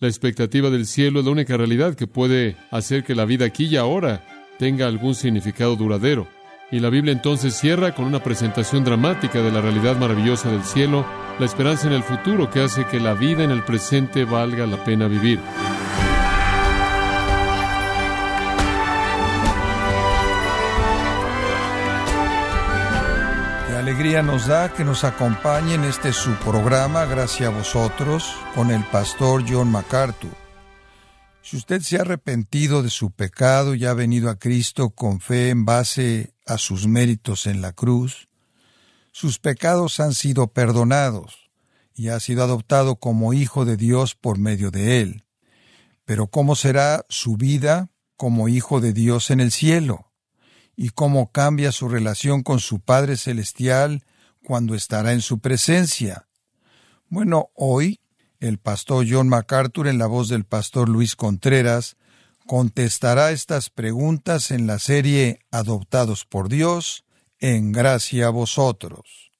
La expectativa del cielo es la única realidad que puede hacer que la vida aquí y ahora tenga algún significado duradero. Y la Biblia entonces cierra con una presentación dramática de la realidad maravillosa del cielo, la esperanza en el futuro que hace que la vida en el presente valga la pena vivir. Alegría nos da que nos acompañe en este su programa, gracias a vosotros, con el pastor John MacArthur. Si usted se ha arrepentido de su pecado y ha venido a Cristo con fe en base a sus méritos en la cruz, sus pecados han sido perdonados y ha sido adoptado como hijo de Dios por medio de él. Pero ¿cómo será su vida como hijo de Dios en el cielo? ¿Y cómo cambia su relación con su Padre Celestial cuando estará en su presencia? Bueno, hoy el pastor John MacArthur, en la voz del pastor Luis Contreras, contestará estas preguntas en la serie Adoptados por Dios, en gracia a vosotros.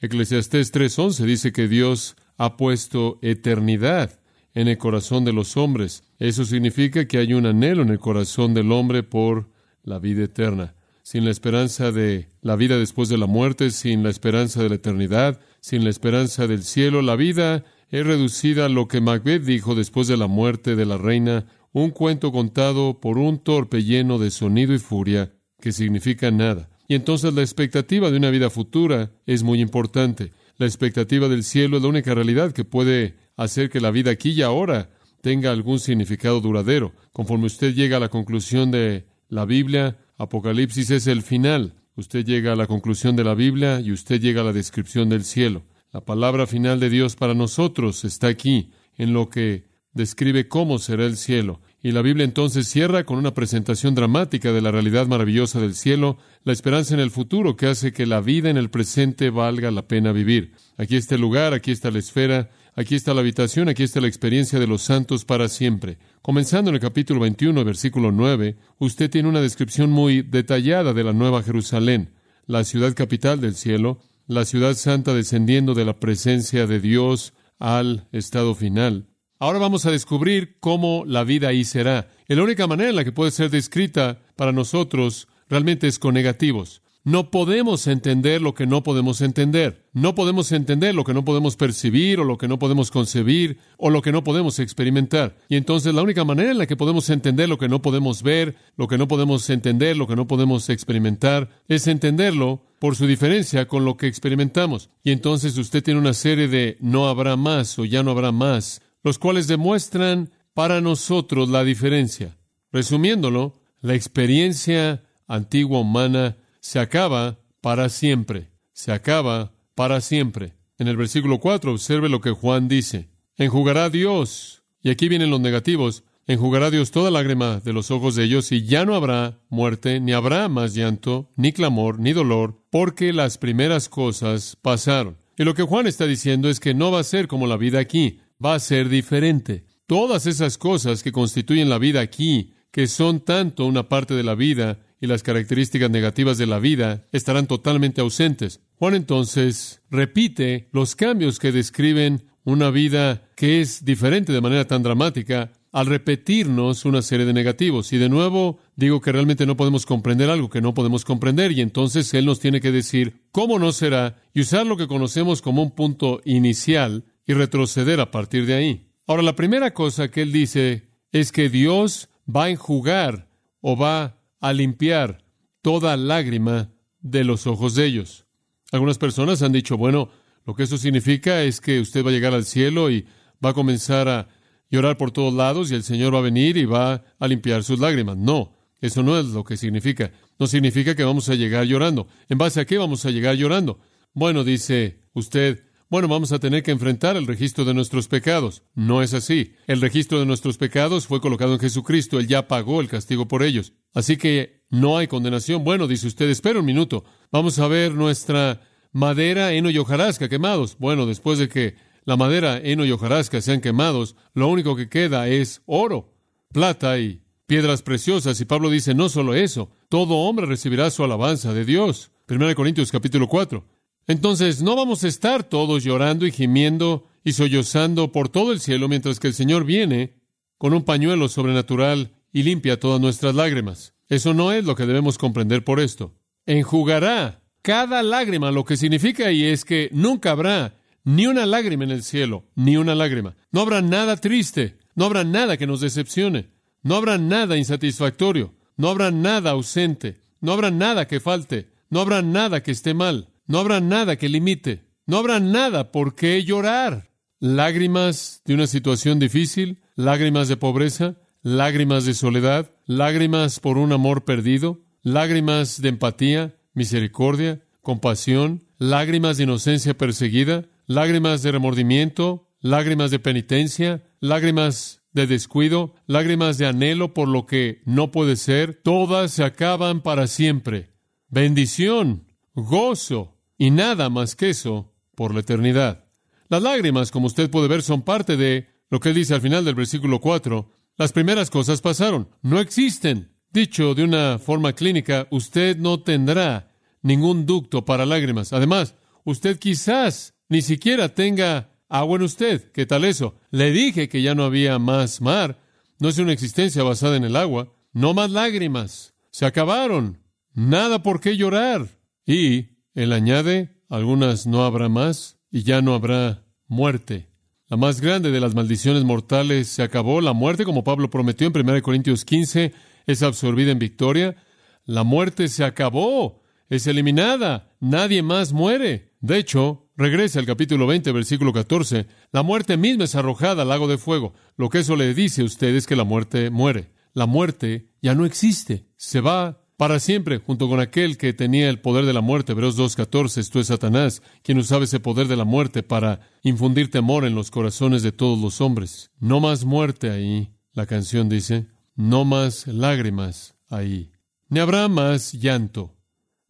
Eclesiastés 3:11 dice que Dios ha puesto eternidad en el corazón de los hombres. Eso significa que hay un anhelo en el corazón del hombre por la vida eterna. Sin la esperanza de la vida después de la muerte, sin la esperanza de la eternidad, sin la esperanza del cielo, la vida es reducida a lo que Macbeth dijo después de la muerte de la reina, un cuento contado por un torpe lleno de sonido y furia que significa nada. Y entonces la expectativa de una vida futura es muy importante. La expectativa del cielo es la única realidad que puede hacer que la vida aquí y ahora tenga algún significado duradero. Conforme usted llega a la conclusión de la Biblia, Apocalipsis es el final. Usted llega a la conclusión de la Biblia y usted llega a la descripción del cielo. La palabra final de Dios para nosotros está aquí, en lo que describe cómo será el cielo. Y la Biblia entonces cierra con una presentación dramática de la realidad maravillosa del cielo, la esperanza en el futuro que hace que la vida en el presente valga la pena vivir. Aquí está el lugar, aquí está la esfera, aquí está la habitación, aquí está la experiencia de los santos para siempre. Comenzando en el capítulo 21, versículo 9, usted tiene una descripción muy detallada de la Nueva Jerusalén, la ciudad capital del cielo, la ciudad santa descendiendo de la presencia de Dios al estado final. Ahora vamos a descubrir cómo la vida ahí será. La única manera en la que puede ser descrita para nosotros realmente es con negativos. No podemos entender lo que no podemos entender. No podemos entender lo que no podemos percibir o lo que no podemos concebir o lo que no podemos experimentar. Y entonces la única manera en la que podemos entender lo que no podemos ver, lo que no podemos entender, lo que no podemos experimentar, es entenderlo por su diferencia con lo que experimentamos. Y entonces usted tiene una serie de no habrá más o ya no habrá más, los cuales demuestran para nosotros la diferencia. Resumiéndolo, la experiencia antigua humana se acaba para siempre. Se acaba para siempre. En el versículo 4 observe lo que Juan dice. Enjugará Dios. Y aquí vienen los negativos. Enjugará Dios toda lágrima de los ojos de ellos y ya no habrá muerte, ni habrá más llanto, ni clamor, ni dolor, porque las primeras cosas pasaron. Y lo que Juan está diciendo es que no va a ser como la vida aquí, va a ser diferente. Todas esas cosas que constituyen la vida aquí, que son tanto una parte de la vida y las características negativas de la vida estarán totalmente ausentes. Juan entonces repite los cambios que describen una vida que es diferente de manera tan dramática al repetirnos una serie de negativos. Y de nuevo digo que realmente no podemos comprender algo que no podemos comprender y entonces Él nos tiene que decir cómo no será y usar lo que conocemos como un punto inicial y retroceder a partir de ahí. Ahora, la primera cosa que Él dice es que Dios va a enjugar o va a limpiar toda lágrima de los ojos de ellos. Algunas personas han dicho, bueno, lo que eso significa es que usted va a llegar al cielo y va a comenzar a llorar por todos lados y el Señor va a venir y va a limpiar sus lágrimas. No, eso no es lo que significa. No significa que vamos a llegar llorando. ¿En base a qué vamos a llegar llorando? Bueno, dice usted, bueno, vamos a tener que enfrentar el registro de nuestros pecados. No es así. El registro de nuestros pecados fue colocado en Jesucristo. Él ya pagó el castigo por ellos. Así que no hay condenación. Bueno, dice usted, espera un minuto. Vamos a ver nuestra madera, heno y hojarasca quemados. Bueno, después de que la madera, heno y hojarasca sean quemados, lo único que queda es oro, plata y piedras preciosas. Y Pablo dice, no solo eso, todo hombre recibirá su alabanza de Dios. 1 Corintios capítulo 4. Entonces, no vamos a estar todos llorando y gimiendo y sollozando por todo el cielo mientras que el Señor viene con un pañuelo sobrenatural y limpia todas nuestras lágrimas. Eso no es lo que debemos comprender por esto. Enjugará cada lágrima, lo que significa y es que nunca habrá ni una lágrima en el cielo, ni una lágrima. No habrá nada triste, no habrá nada que nos decepcione, no habrá nada insatisfactorio, no habrá nada ausente, no habrá nada que falte, no habrá nada que esté mal, no habrá nada que limite, no habrá nada por qué llorar. Lágrimas de una situación difícil, lágrimas de pobreza, lágrimas de soledad, lágrimas por un amor perdido, lágrimas de empatía, misericordia, compasión, lágrimas de inocencia perseguida, lágrimas de remordimiento, lágrimas de penitencia, lágrimas de descuido, lágrimas de anhelo por lo que no puede ser, todas se acaban para siempre. Bendición, gozo y nada más que eso por la eternidad. Las lágrimas, como usted puede ver, son parte de lo que él dice al final del versículo 4. Las primeras cosas pasaron, no existen. Dicho de una forma clínica, usted no tendrá ningún ducto para lágrimas. Además, usted quizás ni siquiera tenga agua en usted. ¿Qué tal eso? Le dije que ya no había más mar. No es una existencia basada en el agua. No más lágrimas. Se acabaron. Nada por qué llorar. Y él añade, algunas no habrá más y ya no habrá muerte. La más grande de las maldiciones mortales se acabó. La muerte, como Pablo prometió en 1 Corintios 15, es absorbida en victoria. La muerte se acabó, es eliminada, nadie más muere. De hecho, regresa al capítulo 20, versículo 14, la muerte misma es arrojada al lago de fuego. Lo que eso le dice a usted es que la muerte muere. La muerte ya no existe, se va para siempre, junto con aquel que tenía el poder de la muerte. Hebreos 2.14, esto es Satanás, quien usaba ese poder de la muerte para infundir temor en los corazones de todos los hombres. No más muerte ahí, la canción dice no más lágrimas ahí, ni habrá más llanto.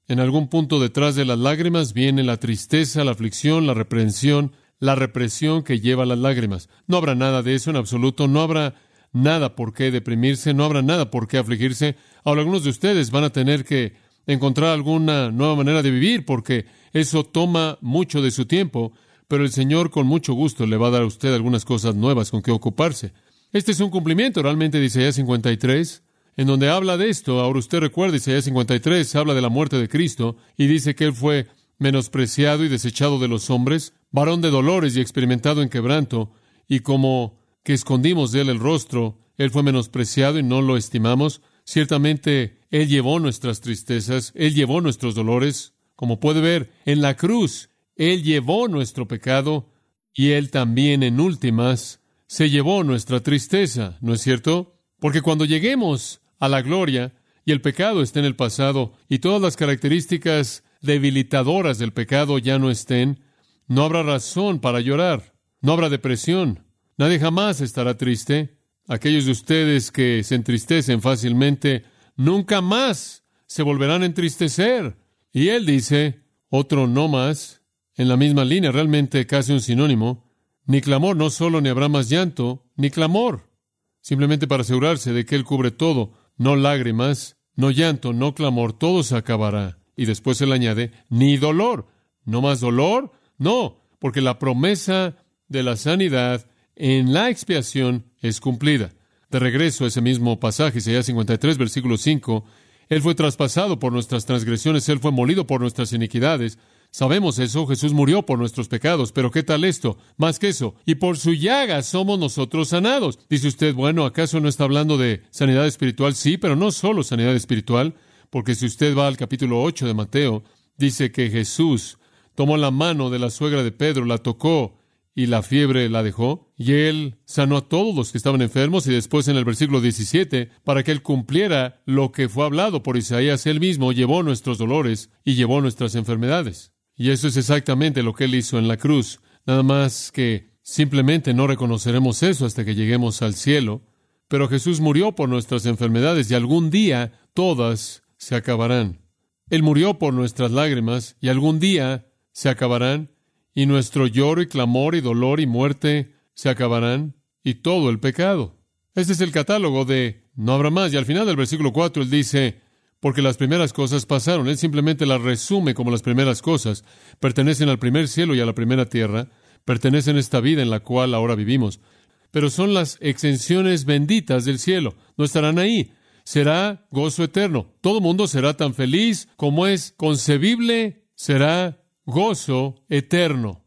En algún punto detrás de las lágrimas viene la tristeza, la aflicción, la reprensión, la represión que lleva las lágrimas. No habrá nada de eso en absoluto, no habrá nada por qué deprimirse, no habrá nada por qué afligirse. Ahora algunos de ustedes van a tener que encontrar alguna nueva manera de vivir porque eso toma mucho de su tiempo, pero el Señor con mucho gusto le va a dar a usted algunas cosas nuevas con que ocuparse. Este es un cumplimiento realmente de Isaías 53, en donde habla de esto. Ahora usted recuerda, Isaías 53 habla de la muerte de Cristo y dice que Él fue menospreciado y desechado de los hombres, varón de dolores y experimentado en quebranto, y como que escondimos de Él el rostro, Él fue menospreciado y no lo estimamos. Ciertamente, Él llevó nuestras tristezas, Él llevó nuestros dolores. Como puede ver, en la cruz, Él llevó nuestro pecado y Él también en últimas se llevó nuestra tristeza, ¿no es cierto? Porque cuando lleguemos a la gloria y el pecado esté en el pasado y todas las características debilitadoras del pecado ya no estén, no habrá razón para llorar, no habrá depresión, nadie jamás estará triste. Aquellos de ustedes que se entristecen fácilmente, nunca más se volverán a entristecer. Y él dice, otro no más, en la misma línea, realmente casi un sinónimo, ni clamor, no solo ni habrá más llanto, ni clamor, simplemente para asegurarse de que Él cubre todo, no lágrimas, no llanto, no clamor, todo se acabará. Y después Él añade, ni dolor, no más dolor, no, porque la promesa de la sanidad en la expiación es cumplida. De regreso a ese mismo pasaje, Isaías 53, versículo 5, Él fue traspasado por nuestras transgresiones, Él fue molido por nuestras iniquidades, Sabemos eso, Jesús murió por nuestros pecados, pero ¿qué tal esto? Más que eso, y por su llaga somos nosotros sanados. Dice usted, bueno, ¿acaso no está hablando de sanidad espiritual? Sí, pero no solo sanidad espiritual, porque si usted va al capítulo 8 de Mateo, dice que Jesús tomó la mano de la suegra de Pedro, la tocó y la fiebre la dejó, y él sanó a todos los que estaban enfermos, y después en el versículo 17, para que él cumpliera lo que fue hablado por Isaías, él mismo llevó nuestros dolores y llevó nuestras enfermedades. Y eso es exactamente lo que Él hizo en la cruz. Nada más que simplemente no reconoceremos eso hasta que lleguemos al cielo. Pero Jesús murió por nuestras enfermedades y algún día todas se acabarán. Él murió por nuestras lágrimas y algún día se acabarán. Y nuestro lloro y clamor y dolor y muerte se acabarán. Y todo el pecado. Este es el catálogo de no habrá más. Y al final del versículo 4 él dice, porque las primeras cosas pasaron. Él simplemente las resume como las primeras cosas. Pertenecen al primer cielo y a la primera tierra. pertenecen a esta vida en la cual ahora vivimos, pero son las exenciones benditas del cielo. No estarán ahí. Será gozo eterno. Todo mundo será tan feliz como es concebible. Será gozo eterno,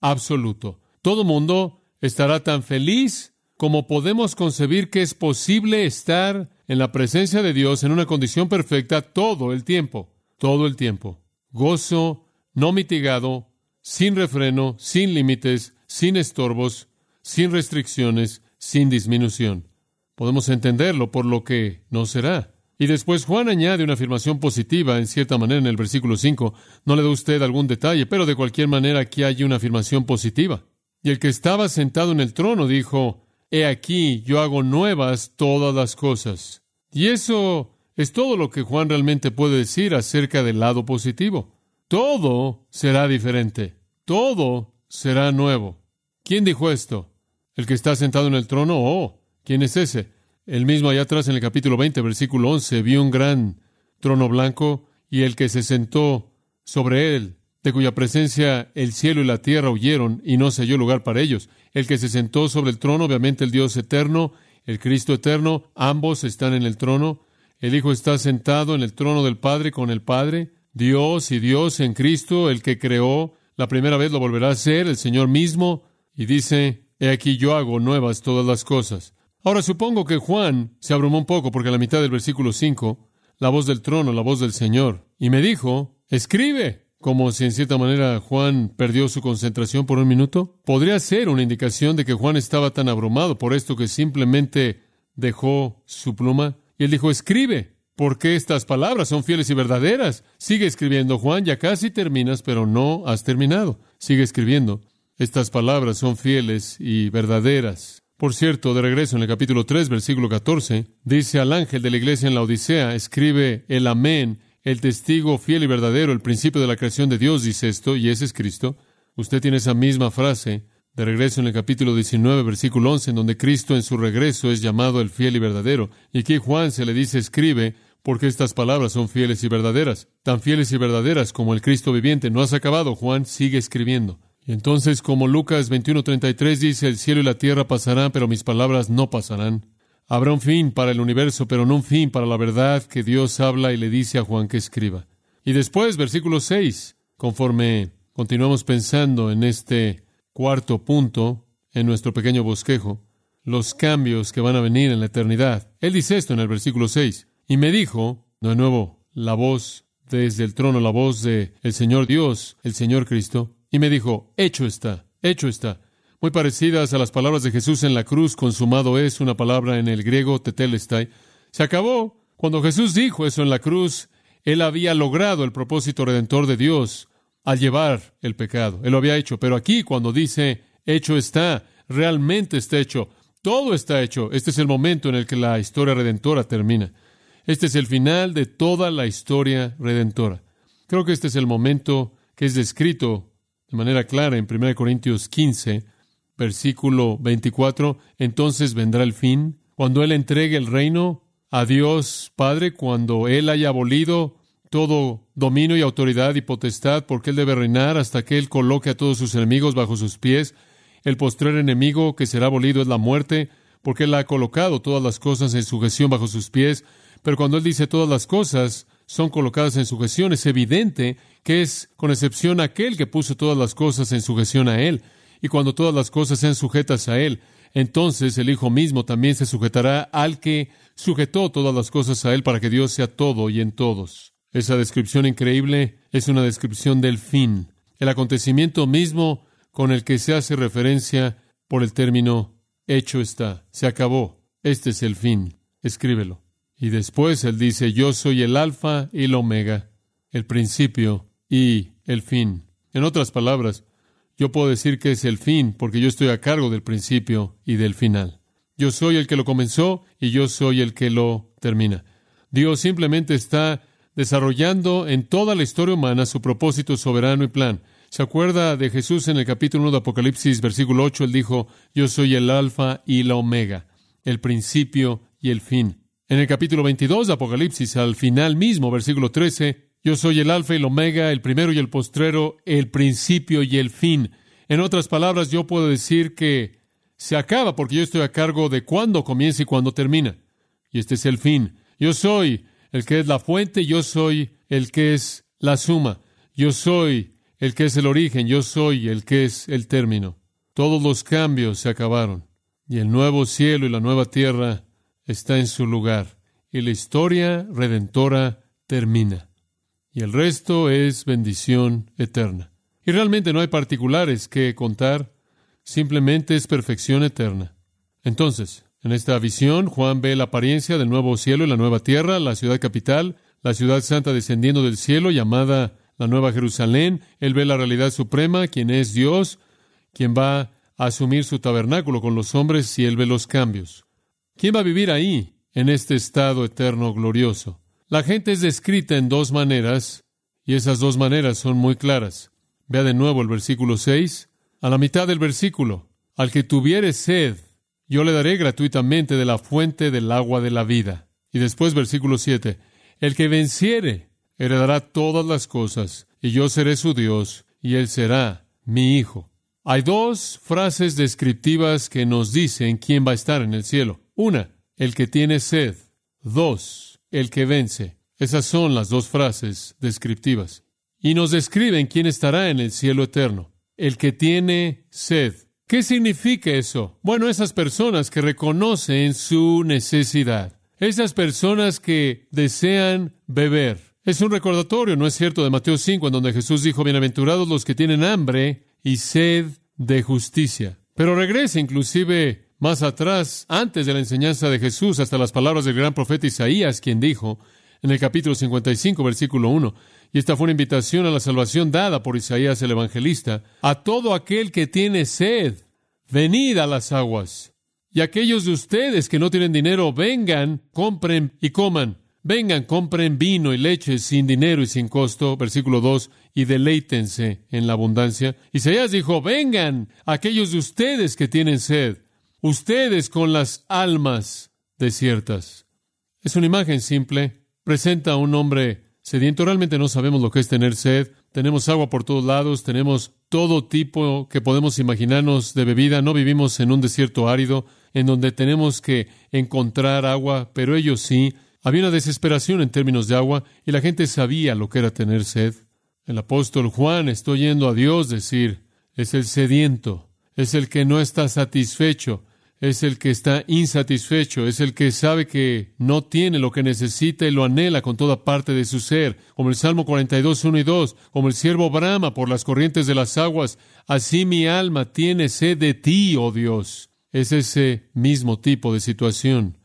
absoluto. Todo mundo estará tan feliz como podemos concebir que es posible estar en la presencia de Dios en una condición perfecta todo el tiempo, todo el tiempo. Gozo no mitigado, sin refreno, sin límites, sin estorbos, sin restricciones, sin disminución. Podemos entenderlo por lo que no será. Y después Juan añade una afirmación positiva, en cierta manera, en el versículo 5. No le da usted algún detalle, pero de cualquier manera aquí hay una afirmación positiva. Y el que estaba sentado en el trono dijo, He aquí, yo hago nuevas todas las cosas. Y eso es todo lo que Juan realmente puede decir acerca del lado positivo. Todo será diferente. Todo será nuevo. ¿Quién dijo esto? ¿El que está sentado en el trono? Oh, ¿quién es ese? El mismo allá atrás en el capítulo 20, versículo 11, vio un gran trono blanco y el que se sentó sobre él, de cuya presencia el cielo y la tierra huyeron y no se halló lugar para ellos. El que se sentó sobre el trono, obviamente el Dios eterno, el Cristo eterno, ambos están en el trono. El Hijo está sentado en el trono del Padre con el Padre. Dios y Dios en Cristo, el que creó, la primera vez lo volverá a ser, el Señor mismo, y dice, He aquí yo hago nuevas todas las cosas. Ahora supongo que Juan se abrumó un poco porque a la mitad del versículo 5, la voz del trono, la voz del Señor, y me dijo, escribe, como si en cierta manera Juan perdió su concentración por un minuto. Podría ser una indicación de que Juan estaba tan abrumado por esto que simplemente dejó su pluma y él dijo, escribe porque estas palabras son fieles y verdaderas. Sigue escribiendo, Juan, ya casi terminas, pero no has terminado. Sigue escribiendo. Estas palabras son fieles y verdaderas. Por cierto, de regreso en el capítulo 3, versículo 14, dice al ángel de la iglesia en la Odisea, escribe el amén, el testigo fiel y verdadero, el principio de la creación de Dios, dice esto, y ese es Cristo. Usted tiene esa misma frase de regreso en el capítulo 19, versículo 11, en donde Cristo en su regreso es llamado el fiel y verdadero. Y aquí Juan se le dice escribe, porque estas palabras son fieles y verdaderas, tan fieles y verdaderas como el Cristo viviente. No has acabado, Juan, sigue escribiendo. Y entonces, como Lucas 21:33 dice, el cielo y la tierra pasarán, pero mis palabras no pasarán. Habrá un fin para el universo, pero no un fin para la verdad que Dios habla y le dice a Juan que escriba. Y después, versículo 6, conforme continuamos pensando en este Cuarto punto, en nuestro pequeño bosquejo, los cambios que van a venir en la eternidad. Él dice esto en el versículo 6. Y me dijo, de nuevo, la voz desde el trono, la voz de el Señor Dios, el Señor Cristo, y me dijo, hecho está, hecho está. Muy parecidas a las palabras de Jesús en la cruz, consumado es una palabra en el griego tetelestai. Se acabó. Cuando Jesús dijo eso en la cruz, él había logrado el propósito redentor de Dios al llevar el pecado. Él lo había hecho, pero aquí cuando dice hecho está, realmente está hecho. Todo está hecho. Este es el momento en el que la historia redentora termina. Este es el final de toda la historia redentora. Creo que este es el momento que es descrito de manera clara en 1 Corintios 15, versículo 24. Entonces vendrá el fin, cuando Él entregue el reino a Dios Padre, cuando Él haya abolido todo dominio y autoridad y potestad, porque Él debe reinar hasta que Él coloque a todos sus enemigos bajo sus pies. El postrer enemigo que será abolido es la muerte, porque Él ha colocado todas las cosas en sujeción bajo sus pies. Pero cuando Él dice todas las cosas son colocadas en sujeción, es evidente que es con excepción aquel que puso todas las cosas en sujeción a Él. Y cuando todas las cosas sean sujetas a Él, entonces el Hijo mismo también se sujetará al que sujetó todas las cosas a Él para que Dios sea todo y en todos. Esa descripción increíble es una descripción del fin, el acontecimiento mismo con el que se hace referencia por el término hecho está, se acabó, este es el fin, escríbelo. Y después él dice, yo soy el alfa y el omega, el principio y el fin. En otras palabras, yo puedo decir que es el fin porque yo estoy a cargo del principio y del final. Yo soy el que lo comenzó y yo soy el que lo termina. Dios simplemente está desarrollando en toda la historia humana su propósito soberano y plan. ¿Se acuerda de Jesús en el capítulo 1 de Apocalipsis, versículo 8? Él dijo, yo soy el alfa y la omega, el principio y el fin. En el capítulo 22 de Apocalipsis, al final mismo, versículo 13, yo soy el alfa y el omega, el primero y el postrero, el principio y el fin. En otras palabras, yo puedo decir que se acaba porque yo estoy a cargo de cuándo comienza y cuándo termina. Y este es el fin. Yo soy el que es la fuente, yo soy el que es la suma, yo soy el que es el origen, yo soy el que es el término. Todos los cambios se acabaron y el nuevo cielo y la nueva tierra está en su lugar y la historia redentora termina. Y el resto es bendición eterna. Y realmente no hay particulares que contar, simplemente es perfección eterna. Entonces, en esta visión, Juan ve la apariencia del nuevo cielo y la nueva tierra, la ciudad capital, la ciudad santa descendiendo del cielo, llamada la Nueva Jerusalén. Él ve la realidad suprema, quien es Dios, quien va a asumir su tabernáculo con los hombres y él ve los cambios. ¿Quién va a vivir ahí, en este estado eterno glorioso? La gente es descrita en dos maneras, y esas dos maneras son muy claras. Vea de nuevo el versículo 6. A la mitad del versículo, al que tuviere sed, yo le daré gratuitamente de la fuente del agua de la vida. Y después versículo 7, el que venciere heredará todas las cosas, y yo seré su Dios, y él será mi hijo. Hay dos frases descriptivas que nos dicen quién va a estar en el cielo. Una, el que tiene sed. Dos, el que vence. Esas son las dos frases descriptivas. Y nos describen quién estará en el cielo eterno. El que tiene sed. ¿Qué significa eso? Bueno, esas personas que reconocen su necesidad. Esas personas que desean beber. Es un recordatorio, ¿no es cierto?, de Mateo 5, en donde Jesús dijo, bienaventurados los que tienen hambre y sed de justicia. Pero regresa inclusive más atrás, antes de la enseñanza de Jesús, hasta las palabras del gran profeta Isaías, quien dijo, en el capítulo 55, versículo 1, y esta fue una invitación a la salvación dada por Isaías el evangelista, a todo aquel que tiene sed, venid a las aguas. Y aquellos de ustedes que no tienen dinero, vengan, compren y coman. Vengan, compren vino y leche sin dinero y sin costo, versículo 2, y deleítense en la abundancia. Isaías dijo, vengan, aquellos de ustedes que tienen sed, ustedes con las almas desiertas. Es una imagen simple, presenta a un hombre sediento. Realmente no sabemos lo que es tener sed. Tenemos agua por todos lados, tenemos todo tipo que podemos imaginarnos de bebida. No vivimos en un desierto árido, en donde tenemos que encontrar agua, pero ellos sí. Había una desesperación en términos de agua y la gente sabía lo que era tener sed. El apóstol Juan está oyendo a Dios decir, es el sediento, es el que no está satisfecho, es el que está insatisfecho, es el que sabe que no tiene lo que necesita y lo anhela con toda parte de su ser, como el Salmo 42, 1 y 2, como el siervo brama por las corrientes de las aguas, así mi alma tiene sed de ti, oh Dios. Es ese mismo tipo de situación.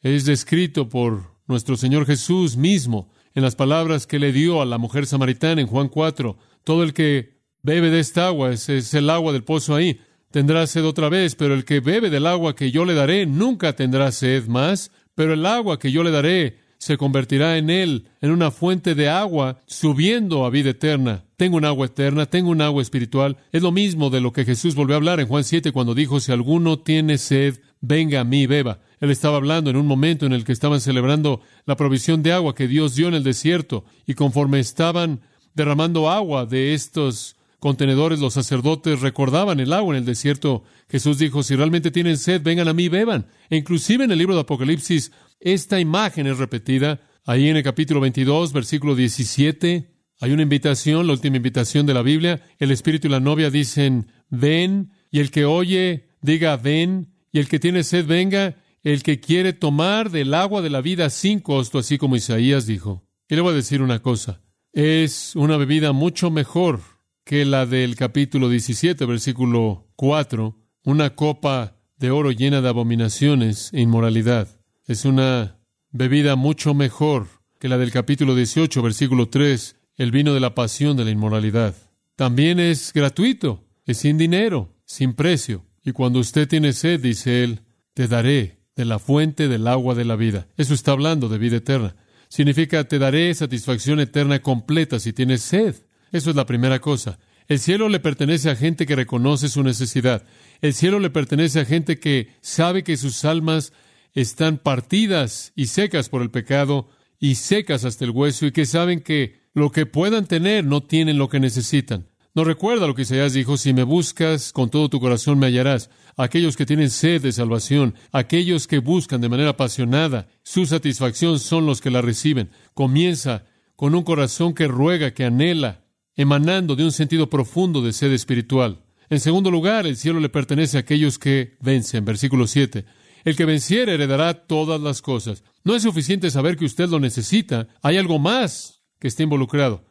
Es descrito por nuestro Señor Jesús mismo en las palabras que le dio a la mujer samaritana en Juan 4. Todo el que bebe de esta agua, es, es el agua del pozo ahí, tendrá sed otra vez, pero el que bebe del agua que yo le daré nunca tendrá sed más, pero el agua que yo le daré se convertirá en él en una fuente de agua subiendo a vida eterna. Tengo un agua eterna, tengo un agua espiritual. Es lo mismo de lo que Jesús volvió a hablar en Juan 7 cuando dijo, si alguno tiene sed, venga a mí, beba. Él estaba hablando en un momento en el que estaban celebrando la provisión de agua que Dios dio en el desierto y conforme estaban derramando agua de estos contenedores, los sacerdotes recordaban el agua en el desierto. Jesús dijo, si realmente tienen sed, vengan a mí, beban. E inclusive en el libro de Apocalipsis, esta imagen es repetida. Ahí en el capítulo 22, versículo 17, hay una invitación, la última invitación de la Biblia. El Espíritu y la novia dicen, ven, y el que oye, diga, ven, y el que tiene sed, venga, el que quiere tomar del agua de la vida sin costo, así como Isaías dijo. Y le voy a decir una cosa, es una bebida mucho mejor que la del capítulo 17, versículo 4, una copa de oro llena de abominaciones e inmoralidad. Es una bebida mucho mejor que la del capítulo 18, versículo 3, el vino de la pasión de la inmoralidad. También es gratuito, es sin dinero, sin precio. Y cuando usted tiene sed, dice él, te daré de la fuente del agua de la vida. Eso está hablando de vida eterna. Significa, te daré satisfacción eterna completa si tienes sed. Eso es la primera cosa. El cielo le pertenece a gente que reconoce su necesidad. El cielo le pertenece a gente que sabe que sus almas están partidas y secas por el pecado y secas hasta el hueso y que saben que lo que puedan tener no tienen lo que necesitan. No recuerda lo que Isaías dijo, si me buscas con todo tu corazón me hallarás. Aquellos que tienen sed de salvación, aquellos que buscan de manera apasionada, su satisfacción son los que la reciben. Comienza con un corazón que ruega, que anhela, emanando de un sentido profundo de sed espiritual. En segundo lugar, el cielo le pertenece a aquellos que vencen. Versículo 7. El que venciere heredará todas las cosas. No es suficiente saber que usted lo necesita. Hay algo más que está involucrado.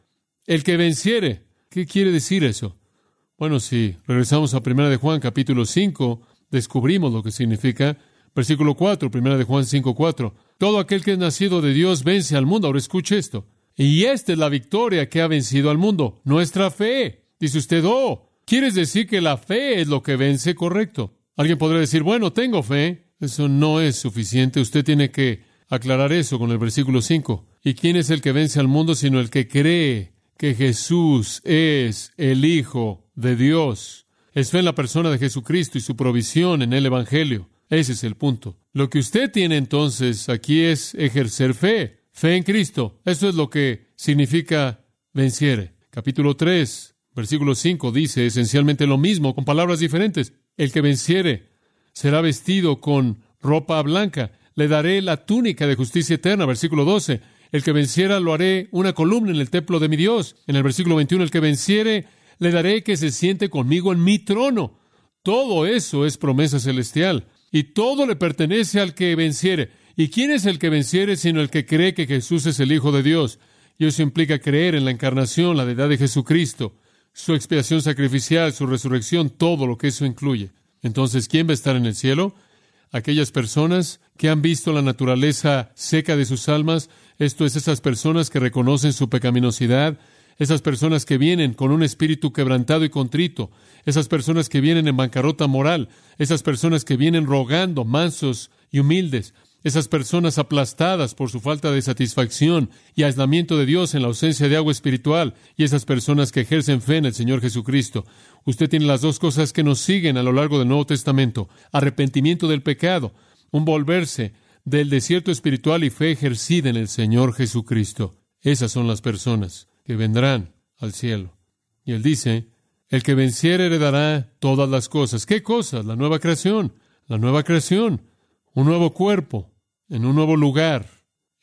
El que venciere. ¿Qué quiere decir eso? Bueno, si regresamos a 1 de Juan capítulo 5, descubrimos lo que significa. Versículo 4, 1 de Juan 5, 4. Todo aquel que es nacido de Dios vence al mundo. Ahora escuche esto. Y esta es la victoria que ha vencido al mundo, nuestra fe. Dice usted, oh, ¿quieres decir que la fe es lo que vence? Correcto. Alguien podría decir, bueno, tengo fe. Eso no es suficiente. Usted tiene que aclarar eso con el versículo 5. ¿Y quién es el que vence al mundo sino el que cree que Jesús es el Hijo de Dios? Es fe en la persona de Jesucristo y su provisión en el Evangelio. Ese es el punto. Lo que usted tiene entonces aquí es ejercer fe. Fe en Cristo. Eso es lo que significa venciere. Capítulo 3, versículo 5 dice esencialmente lo mismo, con palabras diferentes. El que venciere será vestido con ropa blanca. Le daré la túnica de justicia eterna. Versículo 12. El que venciera lo haré una columna en el templo de mi Dios. En el versículo 21, el que venciere le daré que se siente conmigo en mi trono. Todo eso es promesa celestial. Y todo le pertenece al que venciere. ¿Y quién es el que venciere sino el que cree que Jesús es el Hijo de Dios? Y eso implica creer en la encarnación, la deidad de Jesucristo, su expiación sacrificial, su resurrección, todo lo que eso incluye. Entonces, ¿quién va a estar en el cielo? Aquellas personas que han visto la naturaleza seca de sus almas, esto es esas personas que reconocen su pecaminosidad, esas personas que vienen con un espíritu quebrantado y contrito, esas personas que vienen en bancarrota moral, esas personas que vienen rogando, mansos y humildes, esas personas aplastadas por su falta de satisfacción y aislamiento de Dios en la ausencia de agua espiritual, y esas personas que ejercen fe en el Señor Jesucristo. Usted tiene las dos cosas que nos siguen a lo largo del Nuevo Testamento, arrepentimiento del pecado, un volverse del desierto espiritual y fe ejercida en el Señor Jesucristo. Esas son las personas que vendrán al cielo. Y él dice, el que venciere heredará todas las cosas. ¿Qué cosas? La nueva creación, la nueva creación, un nuevo cuerpo, en un nuevo lugar,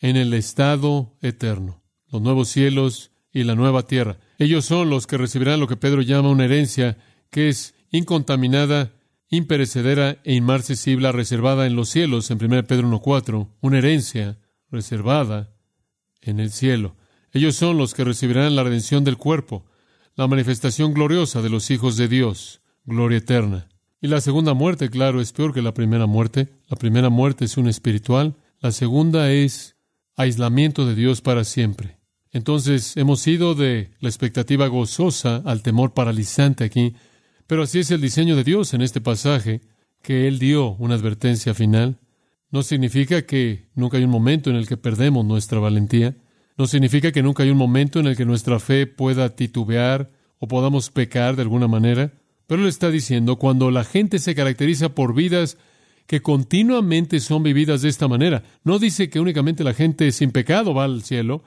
en el estado eterno, los nuevos cielos y la nueva tierra. Ellos son los que recibirán lo que Pedro llama una herencia que es incontaminada, imperecedera e inmarcesible, reservada en los cielos, en 1 Pedro 1.4, una herencia reservada en el cielo. Ellos son los que recibirán la redención del cuerpo, la manifestación gloriosa de los hijos de Dios, gloria eterna. Y la segunda muerte, claro, es peor que la primera muerte. La primera muerte es una espiritual, la segunda es aislamiento de Dios para siempre. Entonces hemos ido de la expectativa gozosa al temor paralizante aquí, pero así es el diseño de Dios en este pasaje, que Él dio una advertencia final. No significa que nunca hay un momento en el que perdemos nuestra valentía. No significa que nunca hay un momento en el que nuestra fe pueda titubear o podamos pecar de alguna manera. Pero él está diciendo, cuando la gente se caracteriza por vidas que continuamente son vividas de esta manera, no dice que únicamente la gente sin pecado va al cielo,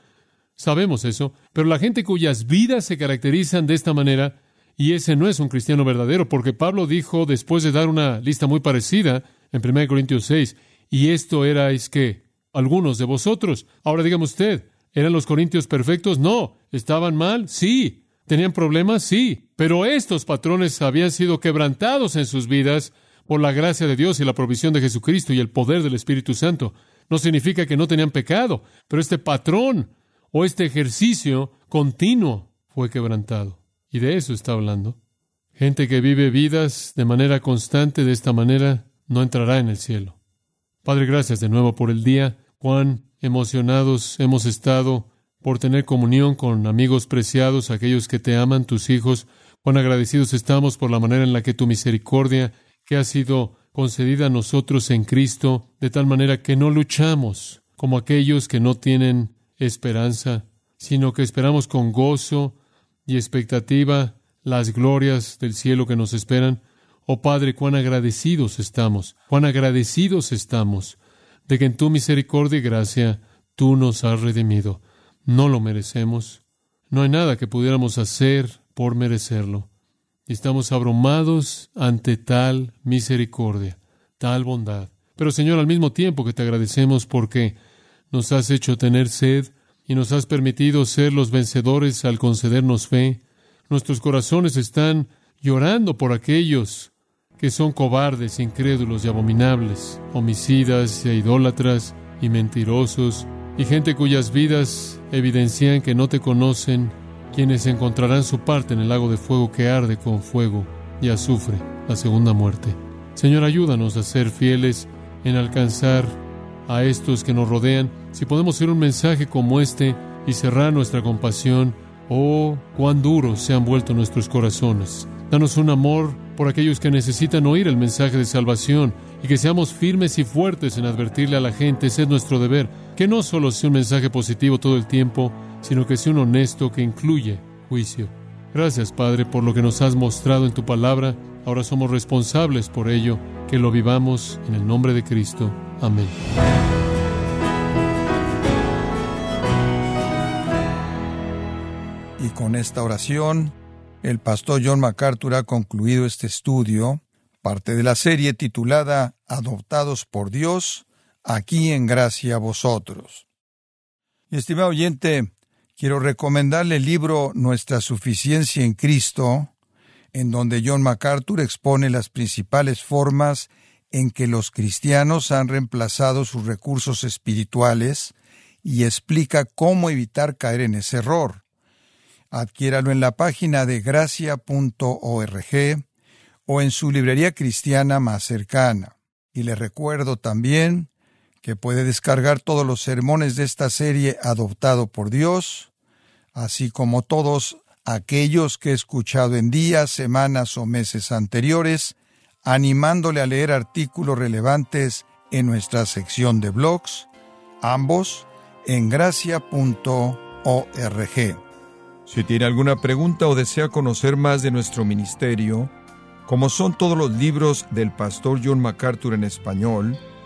sabemos eso, pero la gente cuyas vidas se caracterizan de esta manera, y ese no es un cristiano verdadero, porque Pablo dijo, después de dar una lista muy parecida en 1 Corintios 6, y esto erais que algunos de vosotros. Ahora dígame usted, ¿eran los corintios perfectos? No. ¿Estaban mal? Sí. ¿Tenían problemas? Sí, pero estos patrones habían sido quebrantados en sus vidas por la gracia de Dios y la provisión de Jesucristo y el poder del Espíritu Santo. No significa que no tenían pecado, pero este patrón o este ejercicio continuo fue quebrantado. Y de eso está hablando. Gente que vive vidas de manera constante de esta manera no entrará en el cielo. Padre, gracias de nuevo por el día. Cuán emocionados hemos estado por tener comunión con amigos preciados, aquellos que te aman, tus hijos. Cuán agradecidos estamos por la manera en la que tu misericordia, que ha sido concedida a nosotros en Cristo, de tal manera que no luchamos como aquellos que no tienen esperanza, sino que esperamos con gozo y expectativa las glorias del cielo que nos esperan. Oh Padre, cuán agradecidos estamos, cuán agradecidos estamos de que en tu misericordia y gracia tú nos has redimido. No lo merecemos. No hay nada que pudiéramos hacer por merecerlo. Estamos abrumados ante tal misericordia, tal bondad. Pero Señor, al mismo tiempo que te agradecemos porque nos has hecho tener sed y nos has permitido ser los vencedores al concedernos fe, nuestros corazones están llorando por aquellos que son cobardes, incrédulos y abominables, homicidas e idólatras y mentirosos, y gente cuyas vidas evidencian que no te conocen, quienes encontrarán su parte en el lago de fuego que arde con fuego y azufre, la segunda muerte. Señor, ayúdanos a ser fieles en alcanzar a estos que nos rodean. Si podemos ser un mensaje como este y cerrar nuestra compasión, oh, cuán duros se han vuelto nuestros corazones. Danos un amor por aquellos que necesitan oír el mensaje de salvación y que seamos firmes y fuertes en advertirle a la gente, ese es nuestro deber, que no solo sea un mensaje positivo todo el tiempo, sino que sea un honesto que incluye juicio. Gracias, Padre, por lo que nos has mostrado en tu palabra. Ahora somos responsables por ello. Que lo vivamos en el nombre de Cristo. Amén. Y con esta oración el pastor John MacArthur ha concluido este estudio, parte de la serie titulada Adoptados por Dios, aquí en gracia a vosotros. Estimado oyente, quiero recomendarle el libro Nuestra suficiencia en Cristo, en donde John MacArthur expone las principales formas en que los cristianos han reemplazado sus recursos espirituales y explica cómo evitar caer en ese error. Adquiéralo en la página de gracia.org o en su librería cristiana más cercana. Y le recuerdo también que puede descargar todos los sermones de esta serie adoptado por Dios, así como todos aquellos que he escuchado en días, semanas o meses anteriores, animándole a leer artículos relevantes en nuestra sección de blogs, ambos en gracia.org. Si tiene alguna pregunta o desea conocer más de nuestro ministerio, como son todos los libros del pastor John MacArthur en español,